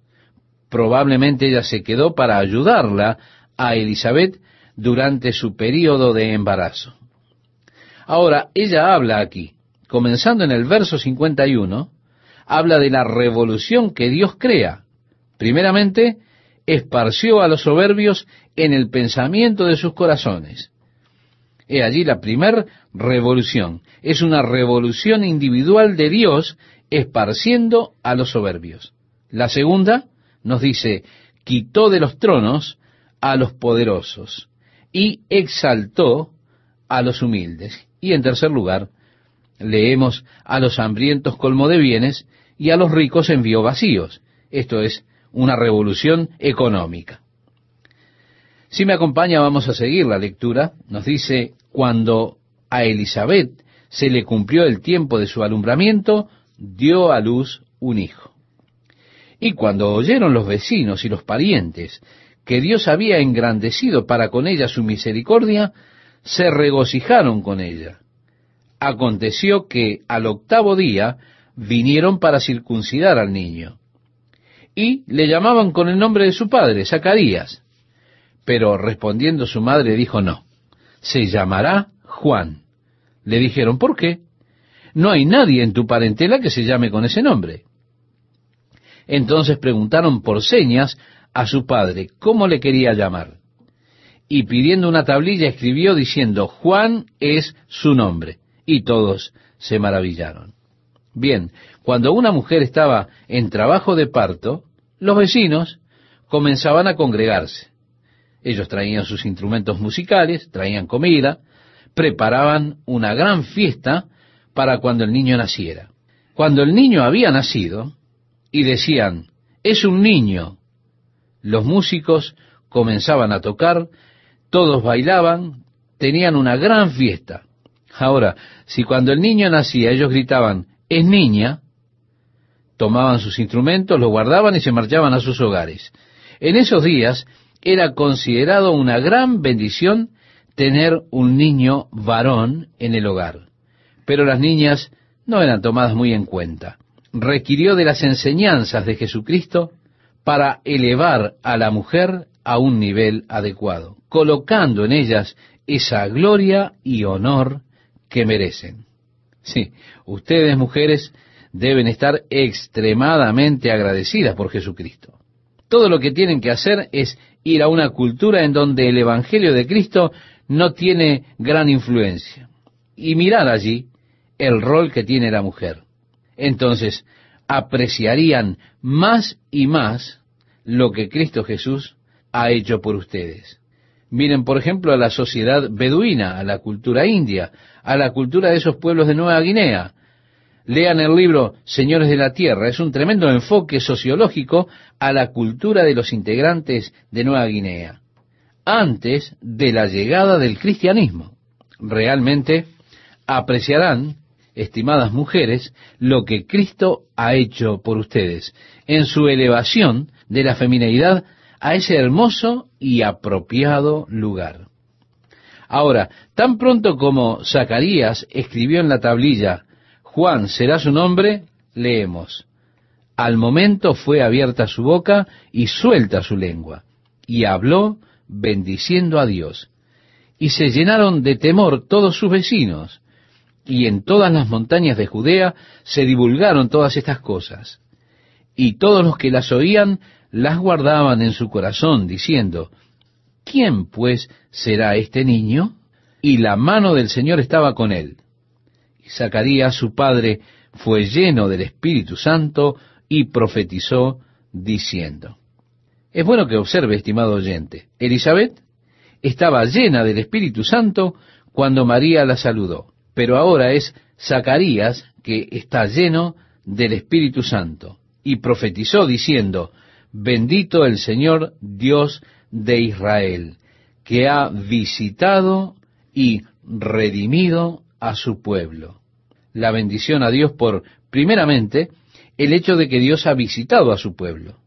Probablemente ella se quedó para ayudarla a Elizabeth durante su período de embarazo. Ahora, ella habla aquí, comenzando en el verso 51, habla de la revolución que Dios crea. Primeramente, esparció a los soberbios en el pensamiento de sus corazones. He allí la primer revolución. Es una revolución individual de Dios esparciendo a los soberbios. La segunda nos dice, quitó de los tronos a los poderosos y exaltó a los humildes. Y en tercer lugar, leemos a los hambrientos colmo de bienes y a los ricos envió vacíos. Esto es una revolución económica. Si me acompaña, vamos a seguir la lectura. Nos dice, cuando a Elizabeth se le cumplió el tiempo de su alumbramiento, dio a luz un hijo. Y cuando oyeron los vecinos y los parientes que Dios había engrandecido para con ella su misericordia, se regocijaron con ella. Aconteció que al octavo día vinieron para circuncidar al niño. Y le llamaban con el nombre de su padre, Zacarías. Pero respondiendo su madre dijo no, se llamará Juan. Le dijeron, ¿por qué? No hay nadie en tu parentela que se llame con ese nombre. Entonces preguntaron por señas a su padre cómo le quería llamar. Y pidiendo una tablilla escribió diciendo, Juan es su nombre. Y todos se maravillaron. Bien, cuando una mujer estaba en trabajo de parto, los vecinos comenzaban a congregarse. Ellos traían sus instrumentos musicales, traían comida, preparaban una gran fiesta para cuando el niño naciera. Cuando el niño había nacido, y decían, es un niño, los músicos comenzaban a tocar, todos bailaban, tenían una gran fiesta. Ahora, si cuando el niño nacía ellos gritaban, es niña, tomaban sus instrumentos, los guardaban y se marchaban a sus hogares. En esos días era considerado una gran bendición tener un niño varón en el hogar. Pero las niñas no eran tomadas muy en cuenta. Requirió de las enseñanzas de Jesucristo para elevar a la mujer a un nivel adecuado, colocando en ellas esa gloria y honor que merecen. Sí, ustedes mujeres deben estar extremadamente agradecidas por Jesucristo. todo lo que tienen que hacer es ir a una cultura en donde el Evangelio de Cristo no tiene gran influencia y mirar allí el rol que tiene la mujer. Entonces apreciarían más y más lo que Cristo Jesús ha hecho por ustedes. Miren, por ejemplo, a la sociedad beduina, a la cultura india, a la cultura de esos pueblos de Nueva Guinea. Lean el libro Señores de la Tierra. Es un tremendo enfoque sociológico a la cultura de los integrantes de Nueva Guinea, antes de la llegada del cristianismo. Realmente apreciarán, estimadas mujeres, lo que Cristo ha hecho por ustedes en su elevación de la feminidad a ese hermoso y apropiado lugar. Ahora, tan pronto como Zacarías escribió en la tablilla, Juan será su nombre, leemos, al momento fue abierta su boca y suelta su lengua, y habló bendiciendo a Dios. Y se llenaron de temor todos sus vecinos, y en todas las montañas de Judea se divulgaron todas estas cosas. Y todos los que las oían las guardaban en su corazón, diciendo, ¿quién pues será este niño? Y la mano del Señor estaba con él. Y Zacarías, su padre, fue lleno del Espíritu Santo y profetizó, diciendo. Es bueno que observe, estimado oyente, Elizabeth estaba llena del Espíritu Santo cuando María la saludó, pero ahora es Zacarías que está lleno del Espíritu Santo y profetizó diciendo, Bendito el Señor Dios de Israel, que ha visitado y redimido a su pueblo. La bendición a Dios por, primeramente, el hecho de que Dios ha visitado a su pueblo.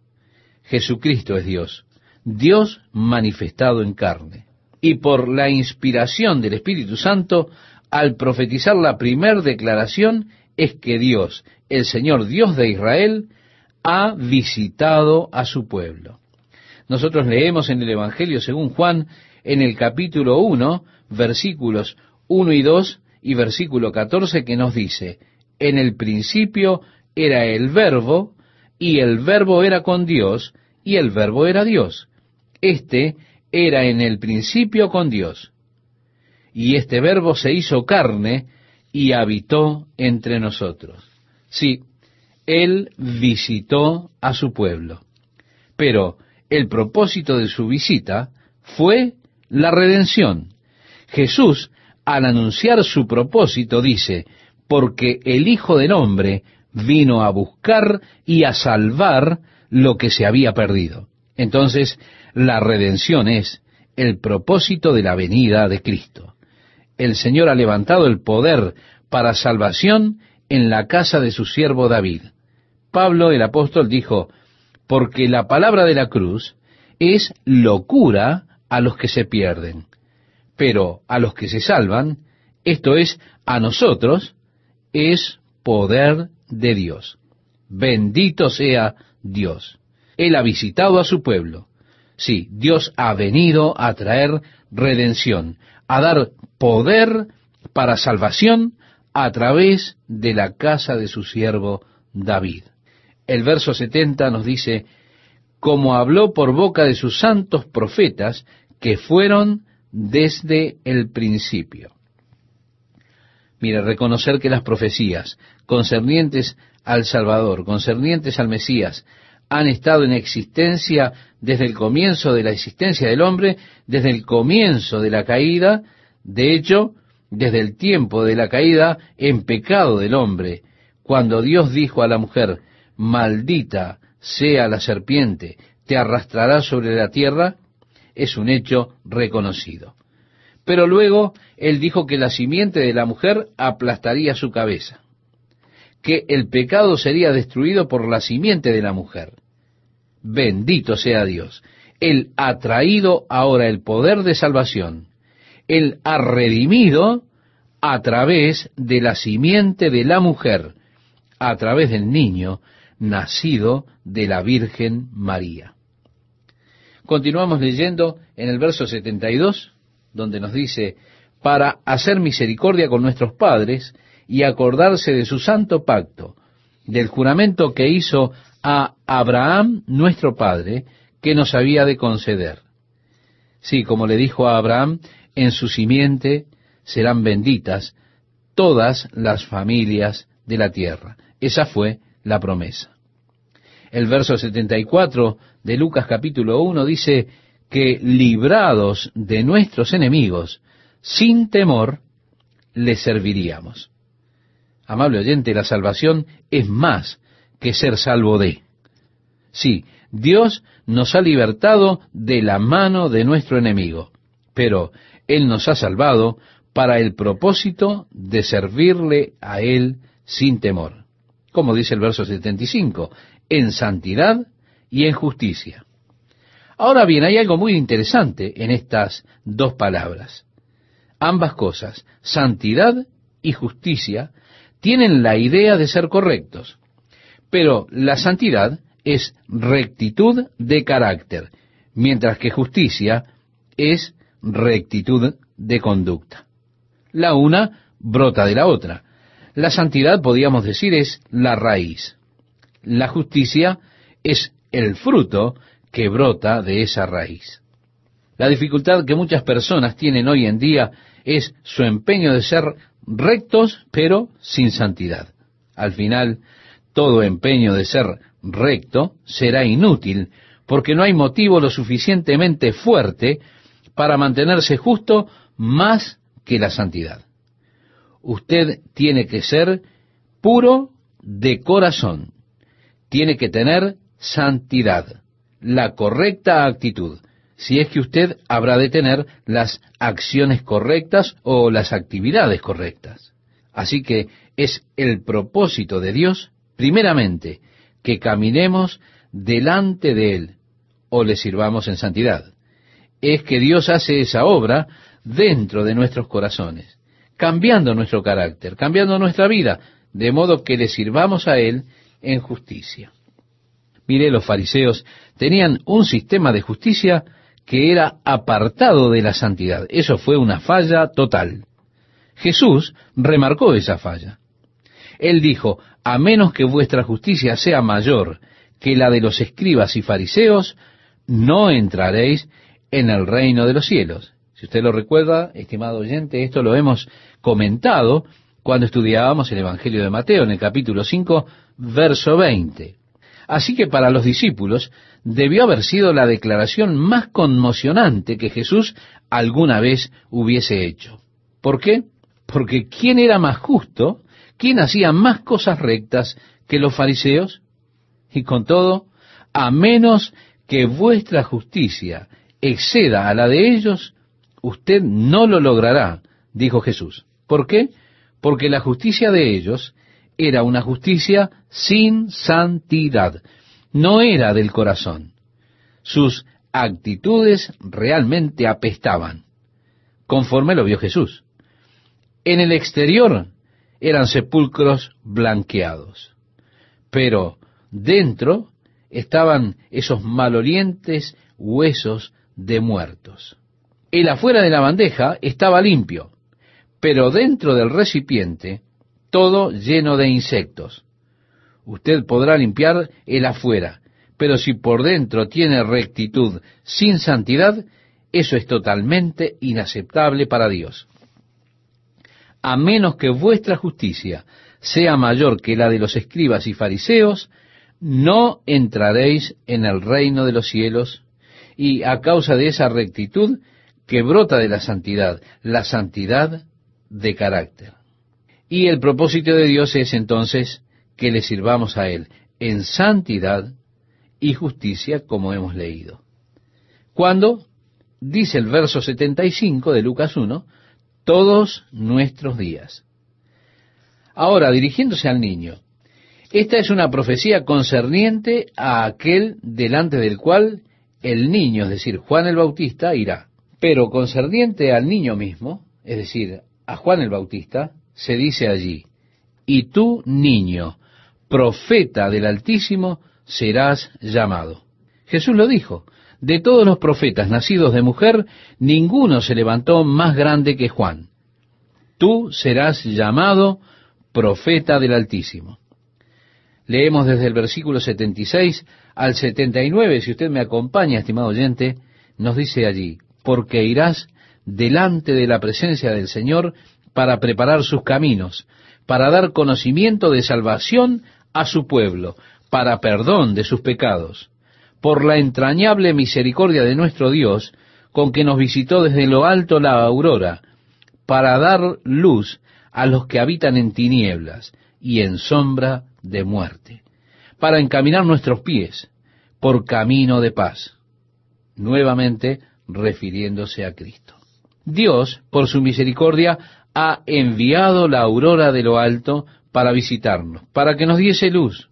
Jesucristo es Dios, Dios manifestado en carne. Y por la inspiración del Espíritu Santo, al profetizar la primer declaración, es que Dios, el Señor Dios de Israel, ha visitado a su pueblo. Nosotros leemos en el Evangelio según Juan, en el capítulo 1, versículos 1 y 2 y versículo 14, que nos dice, en el principio era el verbo, y el verbo era con Dios, y el verbo era Dios. Este era en el principio con Dios. Y este verbo se hizo carne y habitó entre nosotros. Sí, él visitó a su pueblo. Pero el propósito de su visita fue la redención. Jesús, al anunciar su propósito, dice, porque el Hijo del Hombre vino a buscar y a salvar lo que se había perdido. Entonces, la redención es el propósito de la venida de Cristo. El Señor ha levantado el poder para salvación en la casa de su siervo David. Pablo el apóstol dijo, porque la palabra de la cruz es locura a los que se pierden, pero a los que se salvan, esto es, a nosotros, es poder de Dios. Bendito sea Dios. Él ha visitado a su pueblo. Sí, Dios ha venido a traer redención, a dar poder para salvación a través de la casa de su siervo David el verso 70 nos dice, como habló por boca de sus santos profetas que fueron desde el principio. Mira, reconocer que las profecías concernientes al Salvador, concernientes al Mesías, han estado en existencia desde el comienzo de la existencia del hombre, desde el comienzo de la caída, de hecho, desde el tiempo de la caída en pecado del hombre, cuando Dios dijo a la mujer, maldita sea la serpiente, te arrastrará sobre la tierra, es un hecho reconocido. Pero luego él dijo que la simiente de la mujer aplastaría su cabeza, que el pecado sería destruido por la simiente de la mujer. Bendito sea Dios. Él ha traído ahora el poder de salvación. Él ha redimido a través de la simiente de la mujer, a través del niño nacido de la Virgen María. Continuamos leyendo en el verso 72, donde nos dice, para hacer misericordia con nuestros padres y acordarse de su santo pacto, del juramento que hizo a Abraham, nuestro padre, que nos había de conceder. Sí, como le dijo a Abraham, en su simiente serán benditas todas las familias de la tierra. Esa fue la promesa. El verso 74 de Lucas capítulo 1 dice que librados de nuestros enemigos, sin temor, le serviríamos. Amable oyente, la salvación es más que ser salvo de. Sí, Dios nos ha libertado de la mano de nuestro enemigo, pero Él nos ha salvado para el propósito de servirle a Él sin temor. Como dice el verso 75, en santidad y en justicia. Ahora bien, hay algo muy interesante en estas dos palabras. Ambas cosas, santidad y justicia, tienen la idea de ser correctos. Pero la santidad es rectitud de carácter, mientras que justicia es rectitud de conducta. La una brota de la otra. La santidad, podríamos decir, es la raíz. La justicia es el fruto que brota de esa raíz. La dificultad que muchas personas tienen hoy en día es su empeño de ser rectos, pero sin santidad. Al final, todo empeño de ser recto será inútil, porque no hay motivo lo suficientemente fuerte para mantenerse justo más que la santidad. Usted tiene que ser puro de corazón, tiene que tener santidad la correcta actitud, si es que usted habrá de tener las acciones correctas o las actividades correctas. Así que es el propósito de Dios, primeramente, que caminemos delante de Él o le sirvamos en santidad. Es que Dios hace esa obra dentro de nuestros corazones, cambiando nuestro carácter, cambiando nuestra vida, de modo que le sirvamos a Él en justicia. Mire, los fariseos tenían un sistema de justicia que era apartado de la santidad. Eso fue una falla total. Jesús remarcó esa falla. Él dijo, a menos que vuestra justicia sea mayor que la de los escribas y fariseos, no entraréis en el reino de los cielos. Si usted lo recuerda, estimado oyente, esto lo hemos comentado cuando estudiábamos el Evangelio de Mateo en el capítulo 5, verso 20. Así que para los discípulos debió haber sido la declaración más conmocionante que Jesús alguna vez hubiese hecho. ¿Por qué? Porque ¿quién era más justo? ¿Quién hacía más cosas rectas que los fariseos? Y con todo, a menos que vuestra justicia exceda a la de ellos, usted no lo logrará, dijo Jesús. ¿Por qué? Porque la justicia de ellos era una justicia sin santidad, no era del corazón. Sus actitudes realmente apestaban, conforme lo vio Jesús. En el exterior eran sepulcros blanqueados, pero dentro estaban esos malolientes huesos de muertos. El afuera de la bandeja estaba limpio, pero dentro del recipiente todo lleno de insectos. Usted podrá limpiar el afuera, pero si por dentro tiene rectitud sin santidad, eso es totalmente inaceptable para Dios. A menos que vuestra justicia sea mayor que la de los escribas y fariseos, no entraréis en el reino de los cielos, y a causa de esa rectitud que brota de la santidad, la santidad de carácter. Y el propósito de Dios es entonces que le sirvamos a Él en santidad y justicia, como hemos leído. Cuando, dice el verso 75 de Lucas 1, todos nuestros días. Ahora, dirigiéndose al niño, esta es una profecía concerniente a aquel delante del cual el niño, es decir, Juan el Bautista, irá. Pero concerniente al niño mismo, es decir, a Juan el Bautista, se dice allí, y tú, niño, profeta del Altísimo, serás llamado. Jesús lo dijo, de todos los profetas nacidos de mujer, ninguno se levantó más grande que Juan. Tú serás llamado profeta del Altísimo. Leemos desde el versículo 76 al 79, si usted me acompaña, estimado oyente, nos dice allí, porque irás delante de la presencia del Señor para preparar sus caminos, para dar conocimiento de salvación a su pueblo, para perdón de sus pecados, por la entrañable misericordia de nuestro Dios, con que nos visitó desde lo alto la aurora, para dar luz a los que habitan en tinieblas y en sombra de muerte, para encaminar nuestros pies por camino de paz, nuevamente refiriéndose a Cristo. Dios, por su misericordia, ha enviado la aurora de lo alto para visitarnos, para que nos diese luz,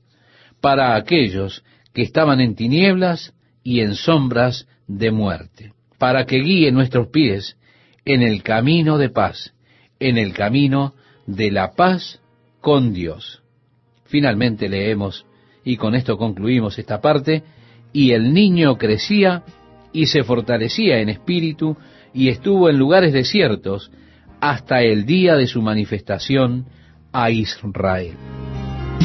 para aquellos que estaban en tinieblas y en sombras de muerte, para que guíe nuestros pies en el camino de paz, en el camino de la paz con Dios. Finalmente leemos, y con esto concluimos esta parte, y el niño crecía y se fortalecía en espíritu y estuvo en lugares desiertos hasta el día de su manifestación a Israel.